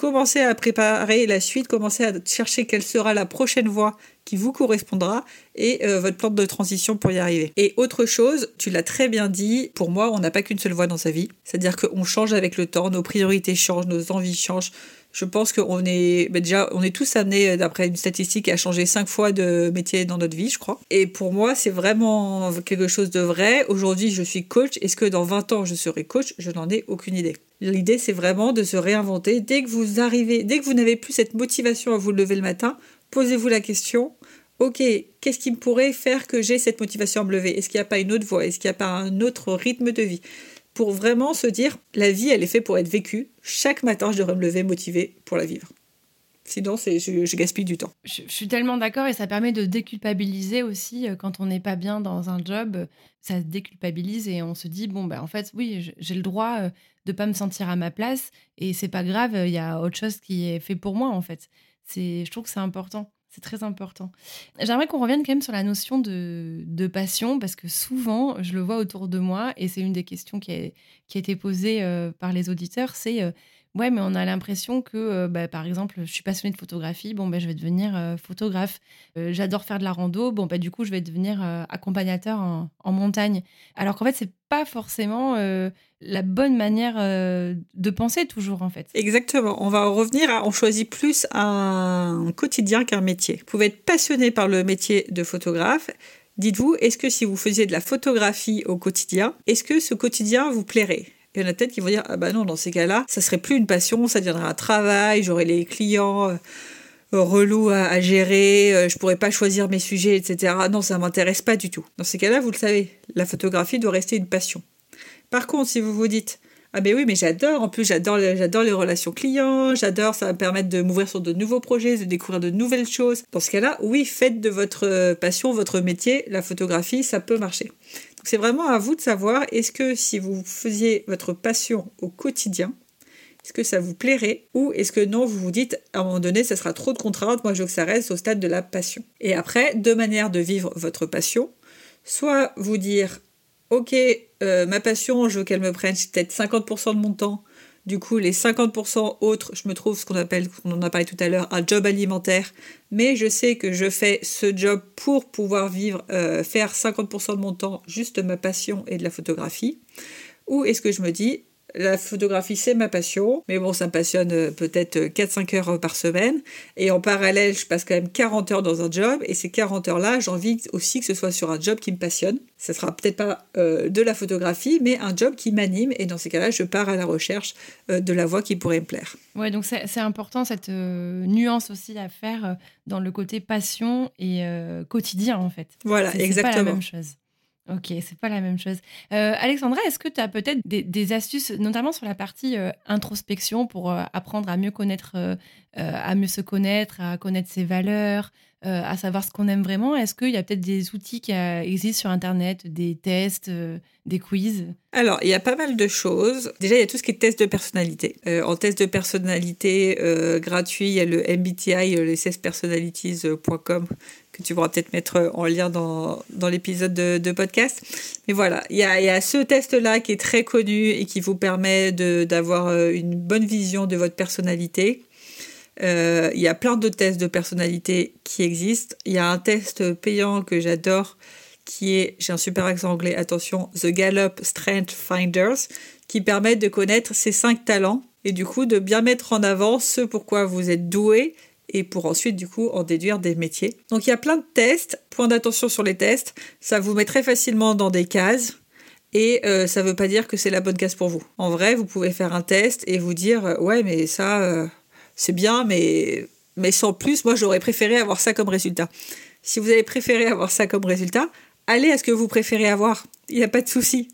commencez à préparer la suite, commencez à chercher quelle sera la prochaine voie qui vous correspondra et euh, votre plan de transition pour y arriver. Et autre chose, tu l'as très bien dit, pour moi, on n'a pas qu'une seule voie dans sa vie. C'est-à-dire qu'on change avec le temps, nos priorités changent, nos envies changent. Je pense qu'on est bah, déjà, on est tous amenés, euh, d'après une statistique, à changer cinq fois de métier dans notre vie, je crois. Et pour moi, c'est vraiment quelque chose de vrai. Aujourd'hui, je suis coach. Est-ce que dans 20 ans, je serai coach? Je n'en ai aucune idée. L'idée, c'est vraiment de se réinventer. Dès que vous arrivez, dès que vous n'avez plus cette motivation à vous lever le matin, posez-vous la question. Ok, qu'est-ce qui me pourrait faire que j'ai cette motivation à me lever? Est-ce qu'il n'y a pas une autre voie? Est-ce qu'il n'y a pas un autre rythme de vie? Pour vraiment se dire, la vie, elle est faite pour être vécue. Chaque matin, je devrais me lever motivé pour la vivre. Sinon, je, je, gaspille du temps. Je, suis tellement d'accord et ça permet de déculpabiliser aussi euh, quand on n'est pas bien dans un job. Ça déculpabilise et on se dit bon ben en fait oui j'ai le droit euh, de pas me sentir à ma place et c'est pas grave. Il y a autre chose qui est fait pour moi en fait. C'est je trouve que c'est important. C'est très important. J'aimerais qu'on revienne quand même sur la notion de, passion, parce que souvent, je le vois autour de moi, et c'est une des questions qui a, été posée euh, par les auditeurs, c'est Ouais, mais on a l'impression que, euh, bah, par exemple, je suis passionnée de photographie, bon, ben je vais devenir euh, photographe. Euh, j'adore faire de la rando, bon, bah, du coup, je vais devenir accompagnateur en, montagne. Alors qu'en fait, c'est pas forcément la bonne manière de penser toujours, en fait. Exactement. On va revenir à, on choisit plus un quotidien qu'un métier. Vous pouvez être passionné par le métier de photographe. Dites-vous, est-ce que si vous faisiez de la photographie au quotidien, est-ce que ce quotidien vous plairait? Il y en a peut-être qui vont dire Ah bah non, dans ces cas-là, ça serait plus une passion, ça deviendrait un travail, j'aurais les clients euh, relous à, gérer, euh, je pourrais pas choisir mes sujets, etc. Non, ça m'intéresse pas du tout. Dans ces cas-là, vous le savez, la photographie doit rester une passion. Par contre, si vous vous dites ah ben oui, mais j'adore. En plus, j'adore, j'adore les relations clients. J'adore. Ça va me permettre de m'ouvrir sur de nouveaux projets, de découvrir de nouvelles choses. Dans ce cas-là, oui, faites de votre euh, passion votre métier. La photographie, ça peut marcher c'est vraiment à vous de savoir, est-ce que si vous faisiez votre passion au quotidien, est-ce que ça vous plairait ou est-ce que non, vous vous dites à un moment donné, ça sera trop de contraintes, moi je veux que ça reste au stade de la passion. Et après, deux manières de vivre votre passion. Soit vous dire, ok, euh, ma passion, je veux qu'elle me prenne peut-être 50% de mon temps, du coup, les 50% autres, je me trouve ce qu'on appelle, on en a parlé tout à l'heure, un job alimentaire. Mais je sais que je fais ce job pour pouvoir vivre, euh, faire 50% de mon temps juste ma passion et de la photographie. Ou est-ce que je me dis, la photographie, c'est ma passion, mais bon, ça me passionne euh, peut-être 4-5 heures par semaine. Et en parallèle, je passe quand même 40 heures dans un job, et ces 40 heures-là, j'ai envie aussi que ce soit sur un job qui me passionne. Ça sera peut-être pas euh, de la photographie, mais un job qui m'anime, et dans ces cas-là, je pars à la recherche euh, de la voie qui pourrait me plaire. Ouais, donc c'est important cette nuance aussi à faire dans le côté passion et quotidien, en fait. Voilà, exactement. C'est pas la même chose. Ok, c'est pas la même chose. Euh, Alexandra, est-ce que tu as peut-être des, astuces, notamment sur la partie euh, introspection, pour euh, apprendre à mieux connaître, à mieux se connaître, à connaître ses valeurs, à savoir ce qu'on aime vraiment? Est-ce qu'il y a peut-être des outils qui existent sur Internet, des tests, des quiz? Alors, il y a pas mal de choses. Déjà, il y a tout ce qui est test de personnalité. en test de personnalité gratuit, il y a le MBTI, les 16 tu pourras peut-être mettre en lien dans, dans l'épisode de, podcast. Mais voilà, il y a, y a, ce test-là qui est très connu et qui vous permet d'avoir euh, une bonne vision de votre personnalité. Euh, il y a plein de tests de personnalité qui existent. Il y a un test payant que j'adore qui est, j'ai un super accent anglais, attention, The Gallup Strength Finders, qui permet de connaître ces cinq talents et du coup de bien mettre en avant ce pourquoi vous êtes doué et pour ensuite du coup en déduire des métiers. Donc il y a plein de tests, point d'attention sur les tests, ça vous met très facilement dans des cases et euh, ça ne veut pas dire que c'est la bonne case pour vous. En vrai, vous pouvez faire un test et vous dire euh, ouais mais ça euh, c'est bien mais mais sans plus, moi j'aurais préféré avoir ça comme résultat. Si vous avez préféré avoir ça comme résultat, allez à ce que vous préférez avoir. Il n'y a pas de souci.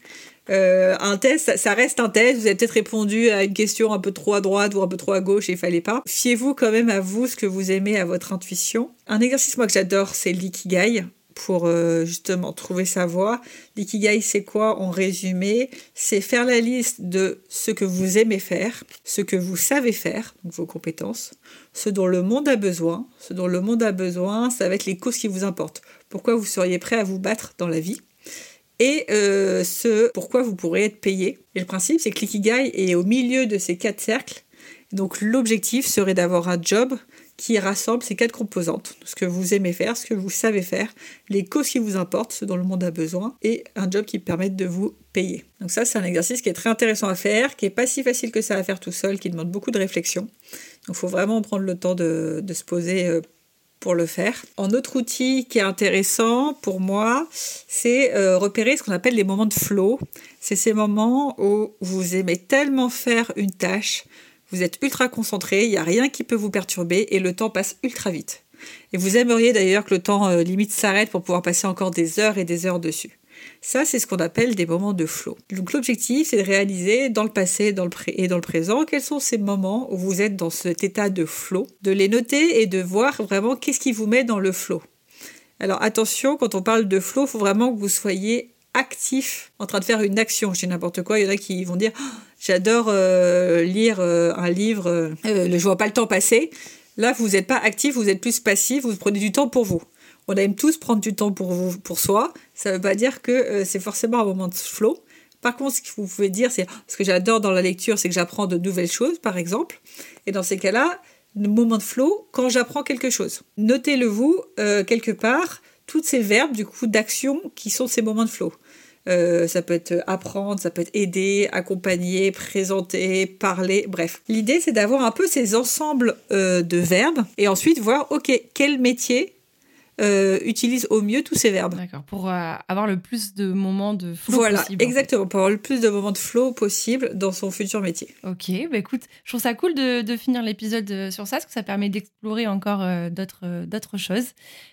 Euh, un test, ça, reste un test. Vous avez peut-être répondu à une question un peu trop à droite ou un peu trop à gauche et il fallait pas. Fiez-vous quand même à vous, ce que vous aimez, à votre intuition. Un exercice, moi, que j'adore, c'est l'ikigai pour euh, justement trouver sa voie. L'ikigai, c'est quoi en résumé? C'est faire la liste de ce que vous aimez faire, ce que vous savez faire, donc vos compétences, ce dont le monde a besoin. Ce dont le monde a besoin, ça va être les causes qui vous importent. Pourquoi vous seriez prêt à vous battre dans la vie? Et euh, ce pourquoi vous pourrez être payé. Et le principe, c'est que l'ikigai est au milieu de ces quatre cercles. Donc l'objectif serait d'avoir un job qui rassemble ces quatre composantes. Ce que vous aimez faire, ce que vous savez faire, les causes qui vous importent, ce dont le monde a besoin, et un job qui permette de vous payer. Donc ça, c'est un exercice qui est très intéressant à faire, qui est pas si facile que ça à faire tout seul, qui demande beaucoup de réflexion. Donc il faut vraiment prendre le temps de, de se poser euh, le faire. Un autre outil qui est intéressant pour moi, c'est euh, repérer ce qu'on appelle les moments de flow. C'est ces moments où vous aimez tellement faire une tâche, vous êtes ultra concentré, il n'y a rien qui peut vous perturber et le temps passe ultra vite. Et vous aimeriez d'ailleurs que le temps euh, limite s'arrête pour pouvoir passer encore des heures et des heures dessus. Ça, c'est ce qu'on appelle des moments de flow. Donc l'objectif, c'est de réaliser dans le passé dans le et dans le présent quels sont ces moments où vous êtes dans cet état de flow, de les noter et de voir vraiment qu'est-ce qui vous met dans le flow. Alors attention, quand on parle de flow, il faut vraiment que vous soyez actif en train de faire une action. Je dis n'importe quoi, il y en a qui vont dire oh, j'adore euh, lire euh, un livre, euh, je ne vois pas le temps passer. Là, vous n'êtes pas actif, vous êtes plus passif, vous prenez du temps pour vous. On aime tous prendre du temps pour soi. Ça ne veut pas dire que euh, c'est forcément un moment de flow. Par contre, ce que vous pouvez dire, c'est ce que j'adore dans la lecture, c'est que j'apprends de nouvelles choses, par exemple. Et dans ces cas-là, moment de flow, quand j'apprends quelque chose. Notez-le vous euh, quelque part, toutes ces verbes du coup d'action qui sont ces moments de flow. Euh, ça peut être apprendre, ça peut être aider, accompagner, présenter, parler, bref. L'idée c'est d'avoir un peu ces ensembles de verbes et ensuite voir, ok, quel métier euh, utilise au mieux tous ces verbes. D'accord, pour euh, avoir le plus de moments de flow voilà, possible. exactement, pour avoir le plus de moments de flow possible dans son futur métier. Ok, bah écoute, je trouve ça cool de, de finir l'épisode euh, sur ça, parce que ça permet d'explorer encore d'autres d'autres choses.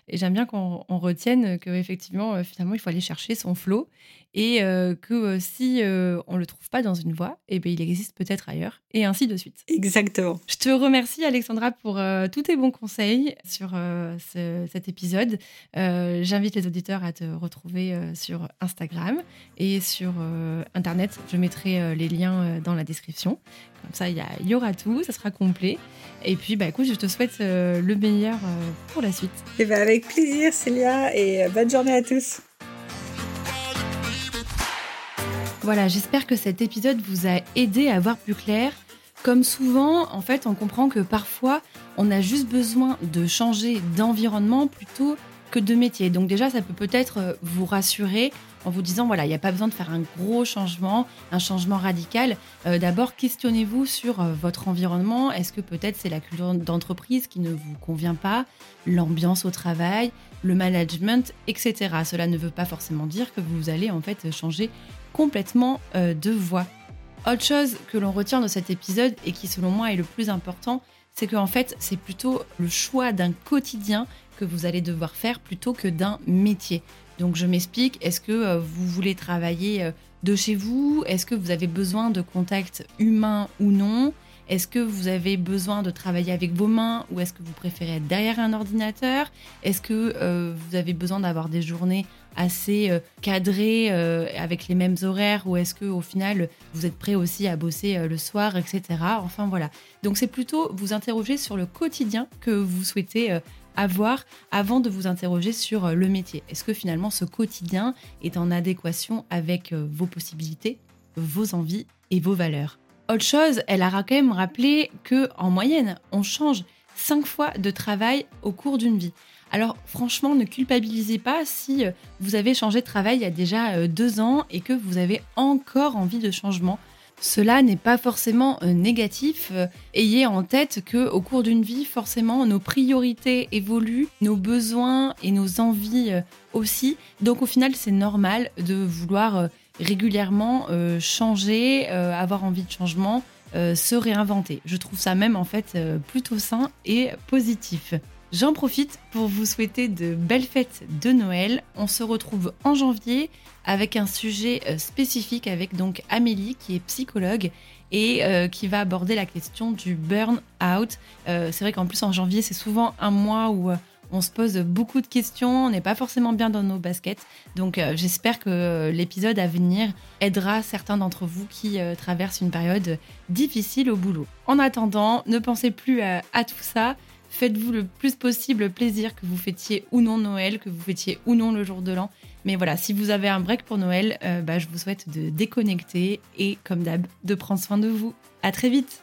Et j'aime bien qu'on retienne qu'effectivement, finalement, il faut aller chercher son flow et euh, que euh, si euh, on ne le trouve pas dans une voie, eh bien, il existe peut-être ailleurs, et ainsi de suite. Exactement. Je te remercie Alexandra pour tous tes bons conseils sur cet épisode. J'invite les auditeurs à te retrouver sur Instagram et sur Internet. Je mettrai les liens dans la description. Comme ça, il y, y, aura tout, ça sera complet. Et puis, bah, écoute, je te souhaite le meilleur pour la suite. Et eh ben, avec plaisir, Célia, et bonne journée à tous. Voilà, j'espère que cet épisode vous a aidé à voir plus clair. Comme souvent, en fait, on comprend que parfois, on a juste besoin de changer d'environnement plutôt que de métier. Donc déjà, ça peut peut-être euh, vous rassurer en vous disant, voilà, il n'y a pas besoin de faire un gros changement, un changement radical. Euh, d'abord, questionnez-vous sur euh, votre environnement. Est-ce que peut-être c'est la culture d'entreprise qui ne vous convient pas, l'ambiance au travail, le management, etc. Cela ne veut pas forcément dire que vous allez en fait changer complètement euh, de voix. Autre chose que l'on retient de cet épisode et qui selon moi est le plus important, c'est qu'en fait c'est plutôt le choix d'un quotidien que vous allez devoir faire plutôt que d'un métier. Donc je m'explique, est-ce que vous voulez travailler de chez vous? Est-ce que vous avez besoin de contact humain ou non? Est-ce que vous avez besoin de travailler avec vos mains ou est-ce que vous préférez être derrière un ordinateur? Est-ce que euh, vous avez besoin d'avoir des journées assez euh, cadrées euh, avec les mêmes horaires ou est-ce que au final vous êtes prêt aussi à bosser le soir, etc. Enfin voilà. Donc c'est plutôt vous interroger sur le quotidien que vous souhaitez avoir avant de vous interroger sur le métier. Est-ce que finalement ce quotidien est en adéquation avec vos possibilités, vos envies et vos valeurs? Autre chose, elle a quand même rappelé que en moyenne, on change 5 fois de travail au cours d'une vie. Alors franchement, ne culpabilisez pas si euh, vous avez changé de travail il y a déjà euh, deux ans et que vous avez encore envie de changement. Cela n'est pas forcément euh, négatif. Ayez en tête que au cours d'une vie, forcément, nos priorités évoluent, nos besoins et nos envies aussi. Donc au final, c'est normal de vouloir régulièrement changer, avoir envie de changement, se réinventer. Je trouve ça même en fait plutôt sain et positif. J'en profite pour vous souhaiter de belles fêtes de Noël. On se retrouve en janvier avec un sujet spécifique avec donc Amélie qui est psychologue et qui va aborder la question du burn-out. c'est vrai qu'en plus en janvier c'est souvent un mois où on se pose beaucoup de questions, on n'est pas forcément bien dans nos baskets. Donc euh, j'espère que l'épisode à venir aidera certains d'entre vous qui euh, traversent une période difficile au boulot. En attendant, ne pensez plus à, tout ça. Faites-vous le plus possible plaisir que vous fêtiez ou non Noël, que vous fêtiez ou non le jour de l'an. Mais voilà, si vous avez un break pour Noël, euh, bah, je vous souhaite de déconnecter et, comme d'hab, de prendre soin de vous. À très vite!